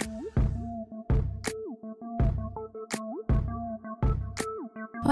Ooh.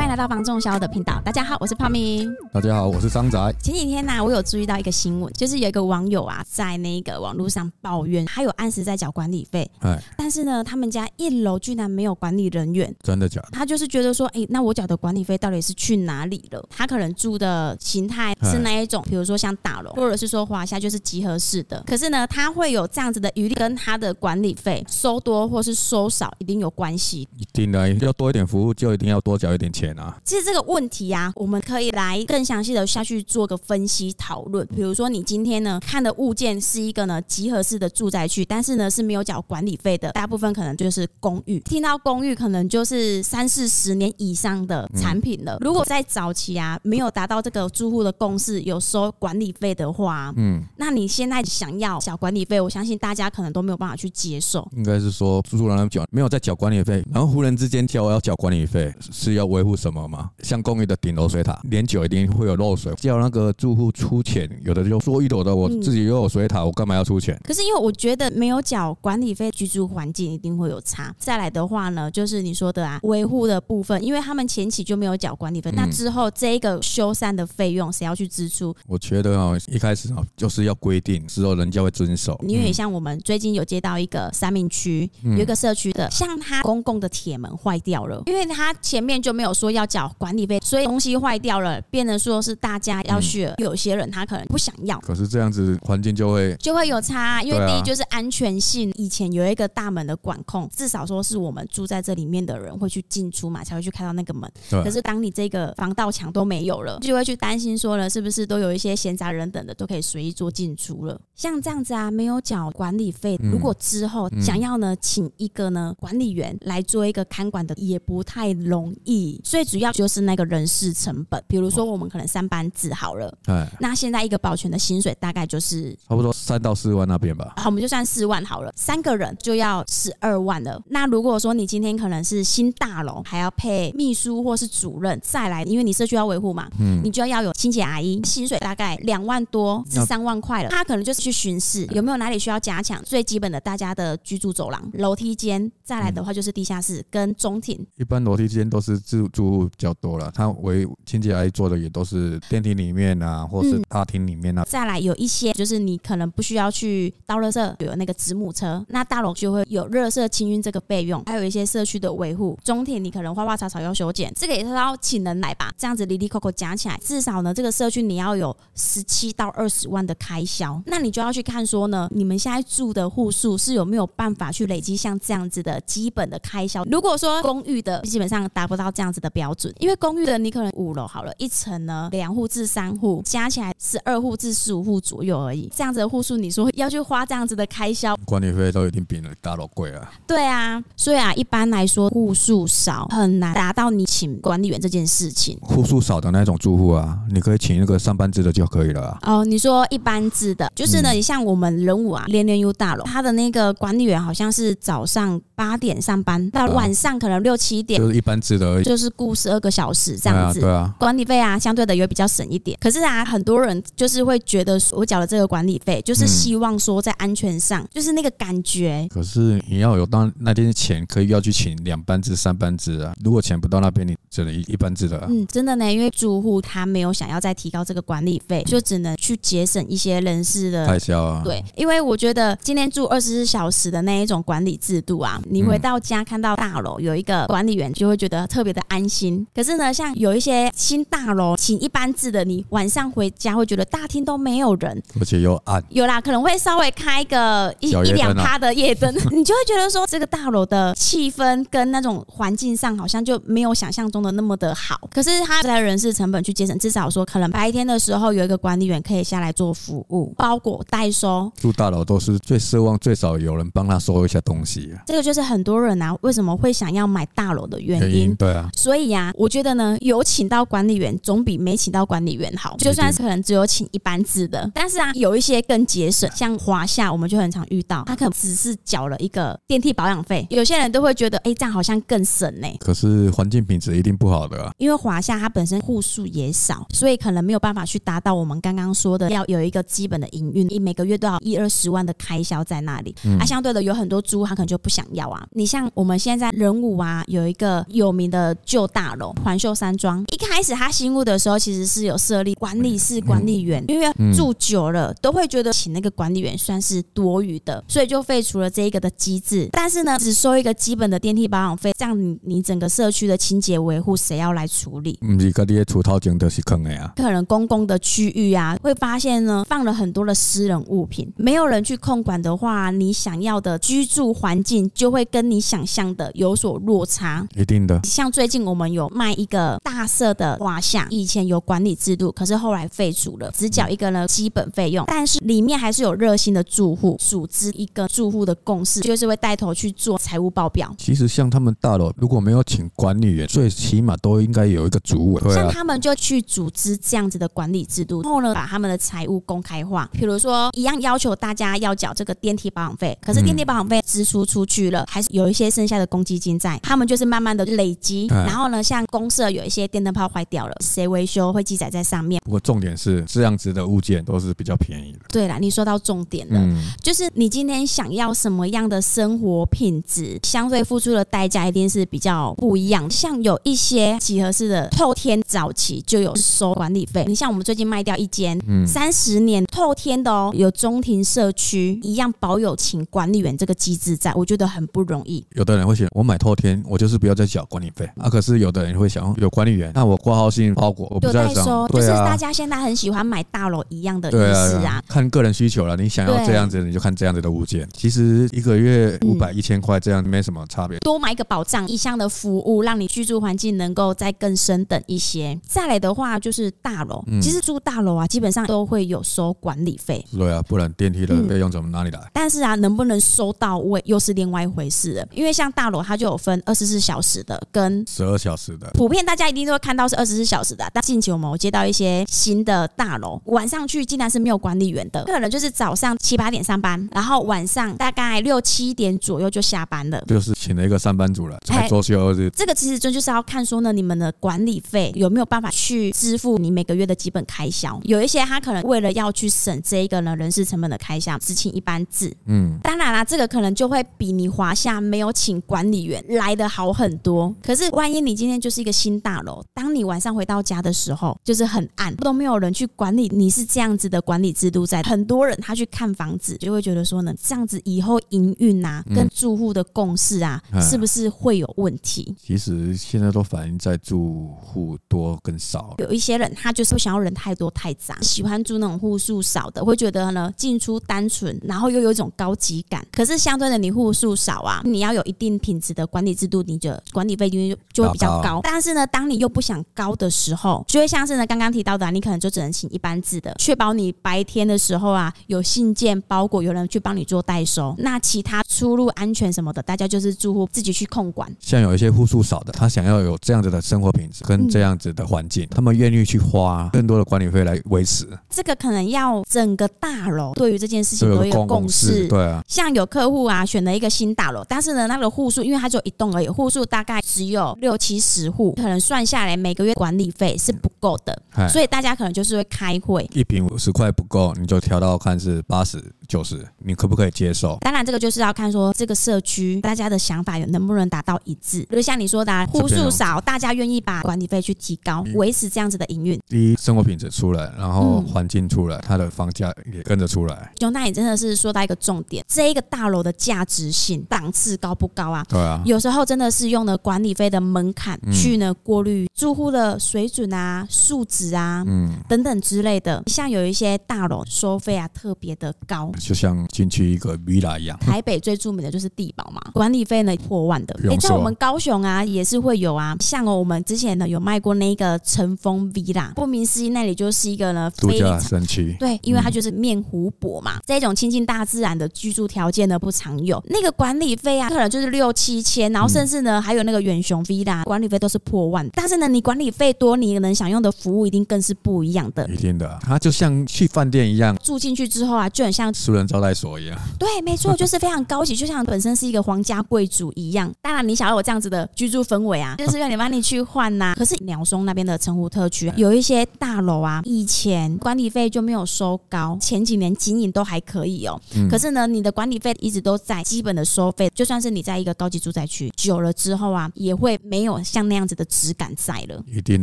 欢迎来到房仲小的频道，大家好，我是泡明。大家好，我是张仔。前几天呢、啊，我有注意到一个新闻，就是有一个网友啊，在那个网络上抱怨，他有按时在缴管理费，哎，但是呢，他们家一楼居然没有管理人员，真的假的？他就是觉得说，哎，那我缴的管理费到底是去哪里了？他可能住的形态是那一种，比如说像大楼，或者是说华夏就是集合式的，可是呢，他会有这样子的余力，跟他的管理费收多或是收少一定有关系。一定的，要多一点服务就一定要多缴一点钱啊。其实这个。问题啊，我们可以来更详细的下去做个分析讨论。比如说，你今天呢看的物件是一个呢集合式的住宅区，但是呢是没有缴管理费的，大部分可能就是公寓。听到公寓，可能就是三四十年以上的产品了。如果在早期啊没有达到这个住户的共识，有收管理费的话，嗯，那你现在想要缴管理费，我相信大家可能都没有办法去接受。应该是说，住户让他们缴没有在缴管理费，然后忽然之间叫我要缴管理费，是要维护什么吗？像公寓的顶楼水塔，年久一定会有漏水，叫那个住户出钱。有的就说一楼的我自己又有水塔，我干嘛要出钱？可是因为我觉得没有缴管理费，居住环境一定会有差。再来的话呢，就是你说的啊，维护的部分，因为他们前期就没有缴管理费，那之后这一个修缮的费用谁要去支出？我觉得啊，一开始啊就是要规定之后人家会遵守。因为像我们最近有接到一个三明区有一个社区的，像他公共的铁门坏掉了，因为他前面就没有说要缴管理费，所以。东西坏掉了，变成说是大家要去，嗯、有些人他可能不想要。可是这样子环境就会就会有差，因为第一就是安全性，以前有一个大门的管控，至少说是我们住在这里面的人会去进出嘛，才会去开到那个门。可是当你这个防盗墙都没有了，就会去担心说了，是不是都有一些闲杂人等的都可以随意做进出了？像这样子啊，没有缴管理费，如果之后想要呢，请一个呢管理员来做一个看管的，也不太容易。最主要就是那个人。事成本，比如说我们可能三班制好了，哎，那现在一个保全的薪水大概就是差不多三到四万那边吧。好，我们就算四万好了，三个人就要十二万了。那如果说你今天可能是新大楼，还要配秘书或是主任再来，因为你社区要维护嘛，嗯，你就要有清洁阿姨，薪水大概两万多至三万块了。他可能就是去巡视有没有哪里需要加强，最基本的大家的居住走廊、楼梯间，再来的话就是地下室跟中庭。一般楼梯间都是住住户比较多了，他。为清洁阿姨做的也都是电梯里面啊，或是大厅里面啊。再来有一些就是你可能不需要去倒垃圾，有那个子母车，那大楼就会有热圾清运这个备用，还有一些社区的维护。中庭你可能花花草草要修剪，这个也是要请人来吧。这样子里里扣扣加起来，至少呢这个社区你要有十七到二十万的开销，那你就要去看说呢，你们现在住的户数是有没有办法去累积像这样子的基本的开销。如果说公寓的基本上达不到这样子的标准，因为公寓的你可能五楼好了，一层呢两户至三户，加起来十二户至十五户左右而已。这样子的户数，你说要去花这样子的开销，管理费都已经比大楼贵了。对啊，所以啊，一般来说户数少很难达到你请管理员这件事情。户数少的那种住户啊，你可以请那个上班制的就可以了啊。哦，你说一般制的，就是呢，你像我们人武啊，连连 U 大楼，他的那个管理员好像是早上八点上班，到晚上可能六七点，就是一般制的而已，就是顾十二个小时这样子。对啊管理费啊，相对的也比较省一点。可是啊，很多人就是会觉得，我缴了这个管理费，就是希望说在安全上，就是那个感觉。可是你要有当那天的钱，可以要去请两班制、三班制啊。如果钱不到那边，你只能一一班制的。嗯，真的呢，因为住户他没有想要再提高这个管理费，就只能去节省一些人事的开销啊。对，因为我觉得今天住二十四小时的那一种管理制度啊，你回到家看到大楼有一个管理员，就会觉得特别的安心。可是呢，像有一些。新大楼请一般制的，你晚上回家会觉得大厅都没有人，而且又暗。有啦，可能会稍微开个一一两趴的夜灯，你就会觉得说这个大楼的气氛跟那种环境上好像就没有想象中的那么的好。可是他在人事成本去节省，至少说可能白天的时候有一个管理员可以下来做服务，包裹代收。住大楼都是最奢望最少有人帮他收一下东西，这个就是很多人啊为什么会想要买大楼的原因。对啊，所以呀、啊，我觉得呢，有请到。管理员总比没请到管理员好，就算是可能只有请一班制的，但是啊，有一些更节省，像华夏，我们就很常遇到，他可能只是缴了一个电梯保养费，有些人都会觉得，哎，这样好像更省呢。可是环境品质质一定不好的啊。因为华夏它本身户数也少，所以可能没有办法去达到我们刚刚说的要有一个基本的营运，你每个月都要一二十万的开销在那里。嗯、啊，相对的有很多租他可能就不想要啊。你像我们现在人武啊，有一个有名的旧大楼环秀山庄，一开始他新屋的时候其实是有设立管理室管理员，因为住久了都会觉得请那个管理员算是多余的，所以就废除了这一个的机制。但是呢，只收一个基本的电梯保养费，这样你你整个社区的清洁维护谁要来处理？不是，你的出套金都是坑的呀。可能公共的区域啊，会发现呢放了很多的私人物品，没有人去控管的话，你想要的居住环境就会跟你想象的有所落差。一定的。像最近我们有卖一个大色的画像，以前有管理制度，可是后来废除了，只缴一个呢基本费用，但是里面还是有热心的住户组织一个住户的共识，就是会带头去做财务报表。其实像他们大楼如果没有请管理员，最起码都应该有一个主委。像他们就去组织这样子的管理制度，然后呢，把他们的财务公开化。比如说，一样要求大家要缴这个电梯保养费，可是电梯保养费支出出去了，还是有一些剩下的公积金在。他们就是慢慢的累积，然后呢，像公社有一些电灯泡坏掉了，谁维修会记载在上面。不过重点是，这样子的物件都是比较便宜的。对啦，你说到重点了，就是你今天想要什么样的生活品质，相对付出的代价一定是比较不一样。像有一些几何式的透天早期就有收管理费，你像我们最近卖掉一间三十年透天的哦，有中庭社区一样保有请管理员这个机制在，我觉得很不容易。有的人会想，我买透天，我就是不要再缴管理费啊。可是有的人会想，有管理员，那我挂号信包裹，我不在收。就是大家现在很喜欢买大楼一样的意思啊。看个人需求了，你想要这样子，你就看这样子的物件。其实一个月五百一千块这样没什么差别。多买一个保障，一项的服务，让你居住环境能够再更升等一些。再来的话就是大楼，其实住大楼啊，基本上都会有收管理费。对啊，不然电梯的费用怎么哪里来？但是啊，能不能收到位又是另外一回事了。因为像大楼，它就有分二十四小时的跟十二小时的。普遍大家一定都会看到是二十四小时的，但近期我们有接到一些新的大楼，晚上去竟然是没有管理员的，可能就是早上七八点上班，然后晚上大概六七点左右就下班了。就是请了一个上班族了，才周休二日。这个其实就就是要看说呢，你们的管理费有没有办法去支付你每个月的基本开销。有一些他可能为了要去省这一个呢人事成本的开销，只请一班制。嗯，当然啦，这个可能就会比你华夏没有请管理员来的好很多。可是万一你今天就是一个新大楼，当你晚上回到家的时候，就是很暗，都没有人去管理，你是这样子的管理制度在。很多人他去看房子，就会觉得说呢，这样子以后营运啊，跟住户的共识啊，是不是会有问题？其实现在都反映在住户多跟少。有一些人他就是不想要人太多太杂，喜欢住那种户数少的，会觉得呢进出单纯，然后又有一种高级感。可是相对的，你户数少啊，你要有一定品质的管理制度，你的管理费就就会比较高。但是呢，当你又不想高的时候，就会像是呢刚刚提到的啊，你可能就只能请一般制的，确保你白天的时候啊有信件包裹，有人去帮你做代收。那其他出入安全什么的，大家就是住户自己去控管。像有一些户数少的，他想要有这样子的生活品质跟这样子的环境，他们愿意去花更多的管理费来维持。这个可能要整个大楼对于这件事情都有共识。对啊，像有客户啊选了一个新大楼，但是呢那个户数因为它只有一栋而已，户数大概只有六七十户，可能算下来每个月管理费是不够的，所以大家可能就是会开会，一瓶五十块不够，你就调到看是八十。就是你可不可以接受？当然，这个就是要看说这个社区大家的想法有能不能达到一致。比如像你说的，户数少，大家愿意把管理费去提高，维持这样子的营运。第一，生活品质出来，然后环境出来，它的房价也跟着出来。就那你真的是说到一个重点，这一个大楼的价值性档次高不高啊？对啊。有时候真的是用了管理费的门槛去呢过滤住户的水准啊、素质啊、嗯等等之类的。像有一些大楼收费啊特别的高。就像进去一个 villa 一样，台北最著名的就是地堡嘛，管理费呢破万的。哎，在我们高雄啊也是会有啊，像哦我们之前呢有卖过那个乘风 villa，顾名思义那里就是一个呢度假胜区。对，因为它就是面湖泊嘛，这种亲近大自然的居住条件呢不常有。那个管理费啊，可能就是六七千，然后甚至呢还有那个远雄 villa，管理费都是破万。但是呢，你管理费多，你能享用的服务一定更是不一样的。一定的，它就像去饭店一样，住进去之后啊，就很像私人招待所一样。对，没错，就是非常高级，就像本身是一个皇家贵族一样。当然，你想要有这样子的居住氛围啊，就是让你帮你去换呐、啊。可是鸟松那边的城湖特区有一些大楼啊，以前管理费就没有收高，前几年经营都还可以哦。嗯、可是呢，你的管理费一直都在基本的收费，就算是你在一个高级住宅区久了之后啊，也会没有像那样子的质感在了。一定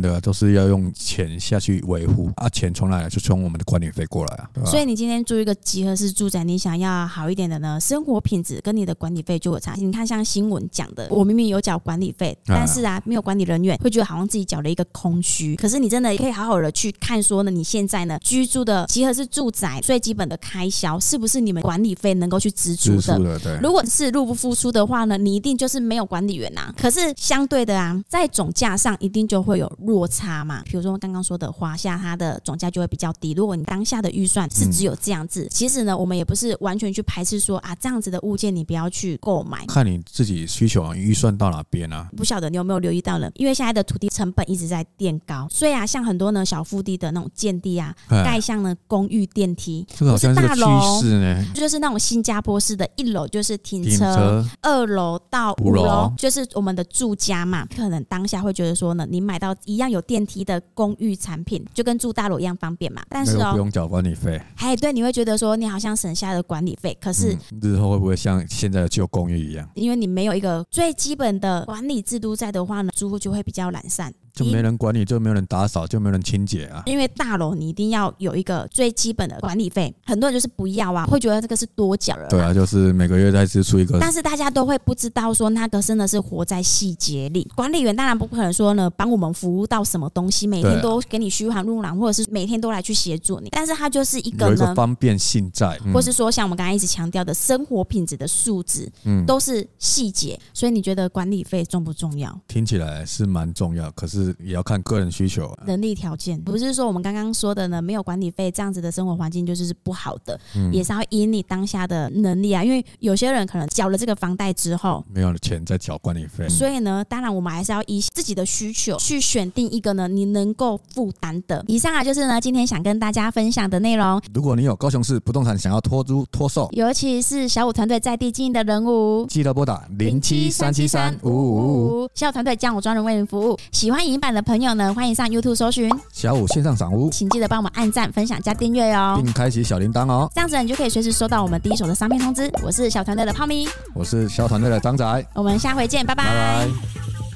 的，都是要用钱下去维护啊，钱从哪来？就从我们的管理费过来啊。所以你今天住一个集合式住宅，你想要好一点的呢，生活品质跟你的管理费就有差。你看，像新闻讲的，我明明有缴管理费，但是啊，没有管理人员，会觉得好像自己缴了一个空虚。可是你真的可以好好的去看，说呢，你现在呢居住的集合式住宅最基本的开销，是不是你们管理费能够去支出的？对。如果是入不敷出的话呢，你一定就是没有管理员啊。可是相对的啊，在总价上一定就会有落差嘛。比如说刚刚说的华夏，它的总价就会比较低。如果你当下的预算是只有这样子，嗯、其实呢，我们也不是完全去排斥说啊，这样子的物件你不要去购买。看你自己需求啊，预算到哪边啊？不晓得你有没有留意到了？因为现在的土地成本一直在垫高，所以啊，像很多呢小腹地的那种建地啊，盖像呢公寓电梯，这个好像是大楼呢，就是那种新加坡式的，一楼就是停车，停车二楼到五楼就是我们的住家嘛。可能当下会觉得说呢，你买到一样有电梯的公寓产品，就跟住大楼一样方便嘛。但是哦，不用缴管理费。哎，对，你会觉得说你好像省下了管理费，可是、嗯、日后会不会像现在的旧公寓一样？因为你没有一个最基本的管理制度在的话呢，租户就会比较懒散。就没人管理，就没有人打扫，就没有人清洁啊。因为大楼你一定要有一个最基本的管理费，很多人就是不要啊，会觉得这个是多缴了。对啊，就是每个月再支出一个。但是大家都会不知道说那个真的是活在细节里。管理员当然不可能说呢，帮我们服务到什么东西，每天都给你嘘寒问暖，或者是每天都来去协助你。但是他就是一个呢，方便性在，嗯、或是说像我们刚才一直强调的生活品质的素质，嗯，都是细节。所以你觉得管理费重不重要？听起来是蛮重要，可是也要看个人。需求、啊、能力条件，不是说我们刚刚说的呢，没有管理费这样子的生活环境就是是不好的，嗯、也是要以你当下的能力啊。因为有些人可能缴了这个房贷之后，没有钱再缴管理费，所以呢，当然我们还是要以自己的需求去选定一个呢你能够负担的。以上啊就是呢今天想跟大家分享的内容。如果你有高雄市不动产想要托租托售，尤其是小五团队在地经营的人物，记得拨打零七三七三五五五五，小五团队将我专人为您服务。喜欢影音版的朋友呢，欢迎上 YouTube 搜寻小五线上赏屋，请记得帮我们按赞、分享、加订阅哦，并开启小铃铛哦。这样子你就可以随时收到我们第一手的商品通知。我是小团队的泡咪，我是小团队的张仔，我们下回见，拜拜。拜拜。